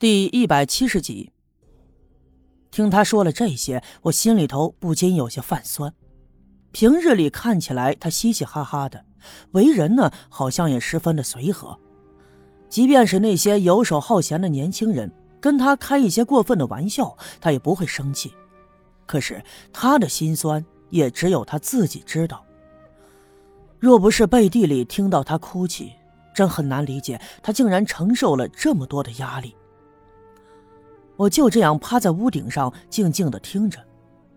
第一百七十集。听他说了这些，我心里头不禁有些泛酸。平日里看起来他嘻嘻哈哈的，为人呢好像也十分的随和。即便是那些游手好闲的年轻人跟他开一些过分的玩笑，他也不会生气。可是他的心酸也只有他自己知道。若不是背地里听到他哭泣，真很难理解他竟然承受了这么多的压力。我就这样趴在屋顶上，静静的听着，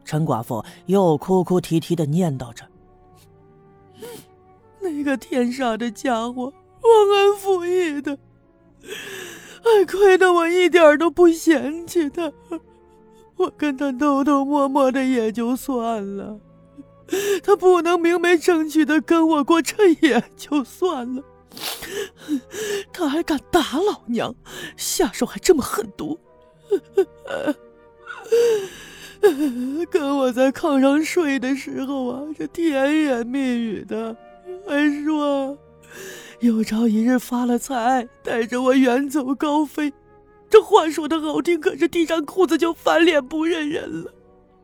陈寡妇又哭哭啼啼的念叨着：“那个天杀的家伙，忘恩负义的，还亏得我一点都不嫌弃他，我跟他偷偷摸摸的也就算了，他不能明媒正娶的跟我过，这也就算了，他还敢打老娘，下手还这么狠毒。” 跟我在炕上睡的时候啊，这甜言蜜语的，还说有朝一日发了财，带着我远走高飞。这话说的好听，可是提上裤子就翻脸不认人了。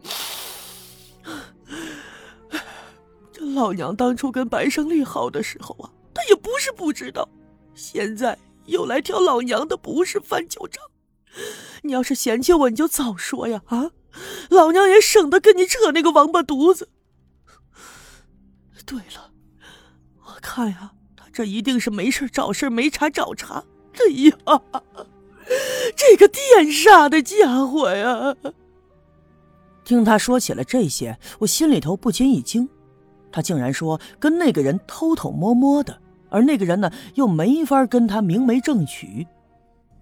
这老娘当初跟白胜利好的时候啊，他也不是不知道，现在又来挑老娘的不是翻旧账。你要是嫌弃我，你就早说呀！啊，老娘也省得跟你扯那个王八犊子。对了，我看呀，他这一定是没事找事，没茬找茬。哎呀，这个电杀的家伙呀！听他说起了这些，我心里头不禁一惊。他竟然说跟那个人偷偷摸摸的，而那个人呢，又没法跟他明媒正娶。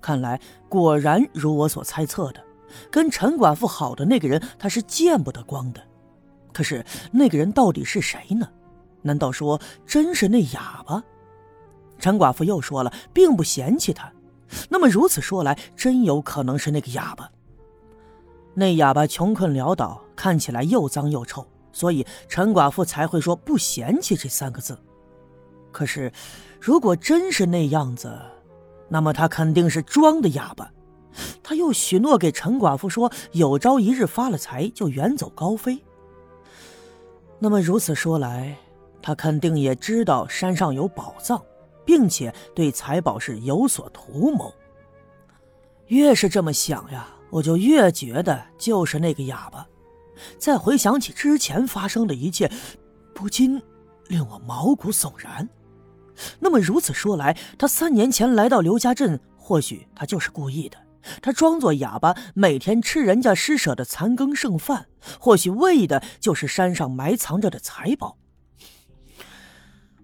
看来果然如我所猜测的，跟陈寡妇好的那个人，他是见不得光的。可是那个人到底是谁呢？难道说真是那哑巴？陈寡妇又说了，并不嫌弃他。那么如此说来，真有可能是那个哑巴。那哑巴穷困潦倒，看起来又脏又臭，所以陈寡妇才会说不嫌弃这三个字。可是，如果真是那样子，那么他肯定是装的哑巴，他又许诺给陈寡妇说，有朝一日发了财就远走高飞。那么如此说来，他肯定也知道山上有宝藏，并且对财宝是有所图谋。越是这么想呀，我就越觉得就是那个哑巴。再回想起之前发生的一切，不禁令我毛骨悚然。那么如此说来，他三年前来到刘家镇，或许他就是故意的。他装作哑巴，每天吃人家施舍的残羹剩饭，或许为的就是山上埋藏着的财宝。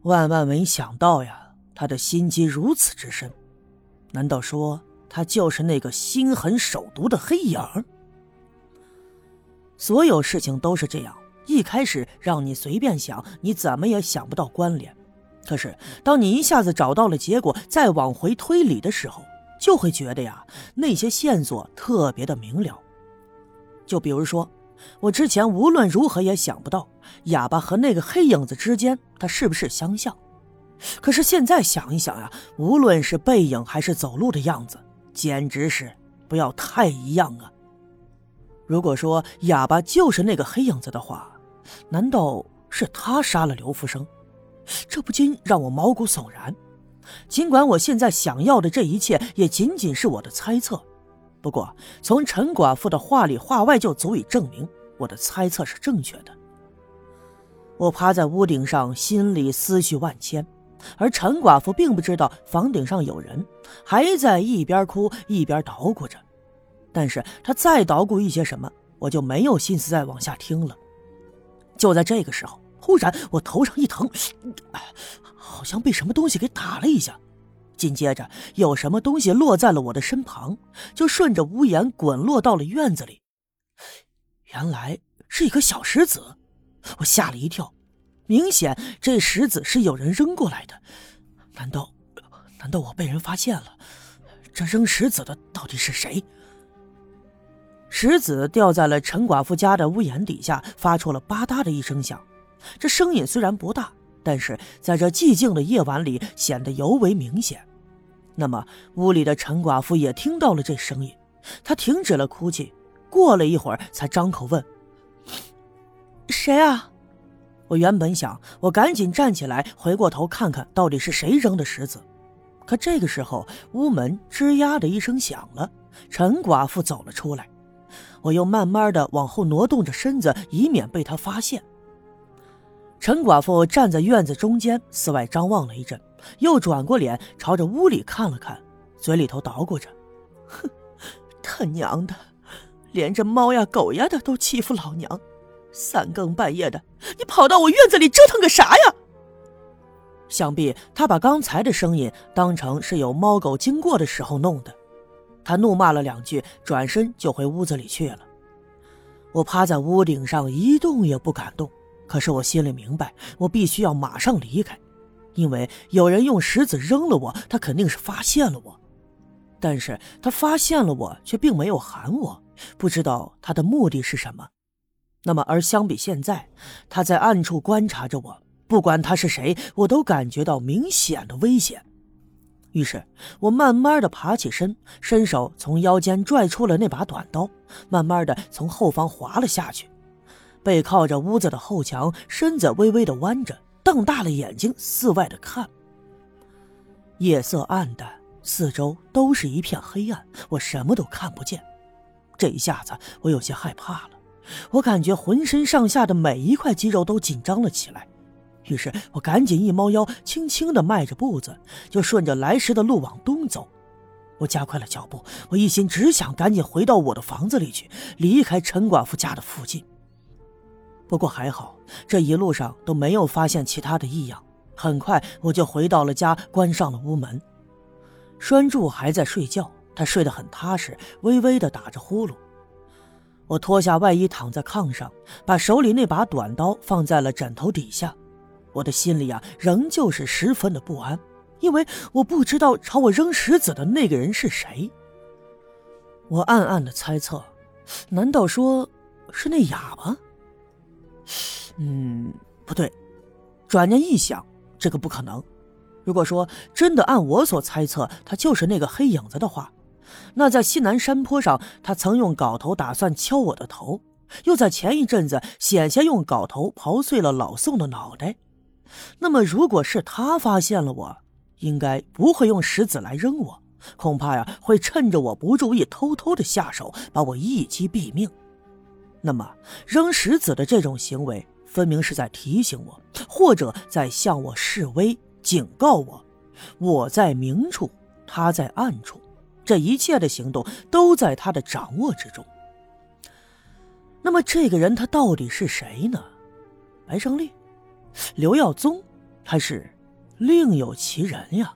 万万没想到呀，他的心机如此之深。难道说他就是那个心狠手毒的黑影？所有事情都是这样，一开始让你随便想，你怎么也想不到关联。可是，当你一下子找到了结果，再往回推理的时候，就会觉得呀，那些线索特别的明了。就比如说，我之前无论如何也想不到哑巴和那个黑影子之间，他是不是相像？可是现在想一想呀，无论是背影还是走路的样子，简直是不要太一样啊！如果说哑巴就是那个黑影子的话，难道是他杀了刘福生？这不禁让我毛骨悚然。尽管我现在想要的这一切也仅仅是我的猜测，不过从陈寡妇的话里话外就足以证明我的猜测是正确的。我趴在屋顶上，心里思绪万千，而陈寡妇并不知道房顶上有人，还在一边哭一边捣鼓着。但是她再捣鼓一些什么，我就没有心思再往下听了。就在这个时候。忽然，我头上一疼，好像被什么东西给打了一下。紧接着，有什么东西落在了我的身旁，就顺着屋檐滚落到了院子里。原来是一颗小石子，我吓了一跳。明显，这石子是有人扔过来的。难道，难道我被人发现了？这扔石子的到底是谁？石子掉在了陈寡妇家的屋檐底下，发出了吧嗒的一声响。这声音虽然不大，但是在这寂静的夜晚里显得尤为明显。那么屋里的陈寡妇也听到了这声音，她停止了哭泣，过了一会儿才张口问：“谁啊？”我原本想，我赶紧站起来，回过头看看到底是谁扔的石子。可这个时候，屋门吱呀的一声响了，陈寡妇走了出来。我又慢慢的往后挪动着身子，以免被她发现。陈寡妇站在院子中间，四外张望了一阵，又转过脸朝着屋里看了看，嘴里头捣鼓着：“哼，他娘的，连这猫呀狗呀的都欺负老娘，三更半夜的，你跑到我院子里折腾个啥呀？”想必他把刚才的声音当成是有猫狗经过的时候弄的。他怒骂了两句，转身就回屋子里去了。我趴在屋顶上一动也不敢动。可是我心里明白，我必须要马上离开，因为有人用石子扔了我，他肯定是发现了我。但是他发现了我，却并没有喊我，不知道他的目的是什么。那么，而相比现在，他在暗处观察着我，不管他是谁，我都感觉到明显的危险。于是我慢慢的爬起身，伸手从腰间拽出了那把短刀，慢慢的从后方滑了下去。背靠着屋子的后墙，身子微微的弯着，瞪大了眼睛四外的看。夜色暗淡，四周都是一片黑暗，我什么都看不见。这一下子，我有些害怕了，我感觉浑身上下的每一块肌肉都紧张了起来。于是我赶紧一猫腰，轻轻的迈着步子，就顺着来时的路往东走。我加快了脚步，我一心只想赶紧回到我的房子里去，离开陈寡妇家的附近。不过还好，这一路上都没有发现其他的异样。很快我就回到了家，关上了屋门。栓柱还在睡觉，他睡得很踏实，微微的打着呼噜。我脱下外衣，躺在炕上，把手里那把短刀放在了枕头底下。我的心里啊，仍旧是十分的不安，因为我不知道朝我扔石子的那个人是谁。我暗暗的猜测，难道说是那哑巴？嗯，不对。转念一想，这个不可能。如果说真的按我所猜测，他就是那个黑影子的话，那在西南山坡上，他曾用镐头打算敲我的头，又在前一阵子险些用镐头刨碎了老宋的脑袋。那么，如果是他发现了我，应该不会用石子来扔我，恐怕呀会趁着我不注意，偷偷的下手，把我一击毙命。那么，扔石子的这种行为，分明是在提醒我，或者在向我示威，警告我，我在明处，他在暗处，这一切的行动都在他的掌握之中。那么，这个人他到底是谁呢？白胜利、刘耀宗，还是另有其人呀？